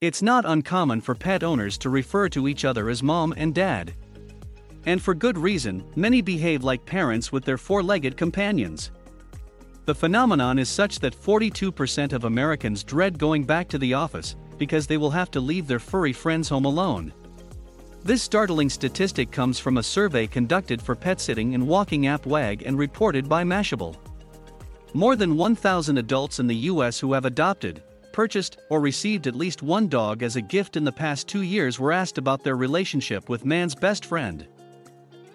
It's not uncommon for pet owners to refer to each other as mom and dad. And for good reason, many behave like parents with their four legged companions. The phenomenon is such that 42% of Americans dread going back to the office because they will have to leave their furry friends home alone. This startling statistic comes from a survey conducted for pet sitting and walking app WAG and reported by Mashable. More than 1,000 adults in the US who have adopted, purchased, or received at least one dog as a gift in the past two years were asked about their relationship with man's best friend.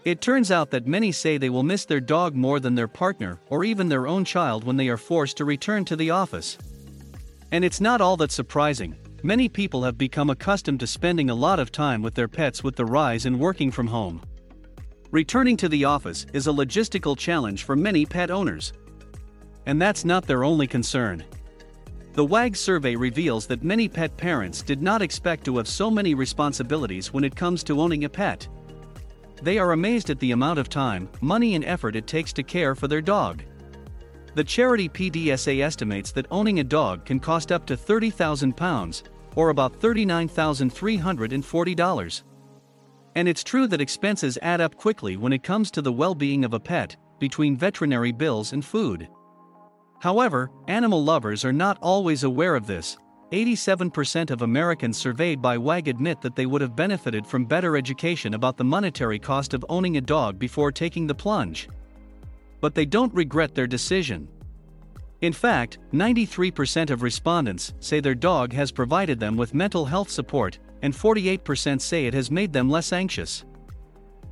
It turns out that many say they will miss their dog more than their partner or even their own child when they are forced to return to the office. And it's not all that surprising, many people have become accustomed to spending a lot of time with their pets with the rise in working from home. Returning to the office is a logistical challenge for many pet owners. And that's not their only concern. The WAG survey reveals that many pet parents did not expect to have so many responsibilities when it comes to owning a pet. They are amazed at the amount of time, money, and effort it takes to care for their dog. The charity PDSA estimates that owning a dog can cost up to £30,000, or about $39,340. And it's true that expenses add up quickly when it comes to the well being of a pet, between veterinary bills and food. However, animal lovers are not always aware of this. 87% of Americans surveyed by WAG admit that they would have benefited from better education about the monetary cost of owning a dog before taking the plunge. But they don't regret their decision. In fact, 93% of respondents say their dog has provided them with mental health support, and 48% say it has made them less anxious.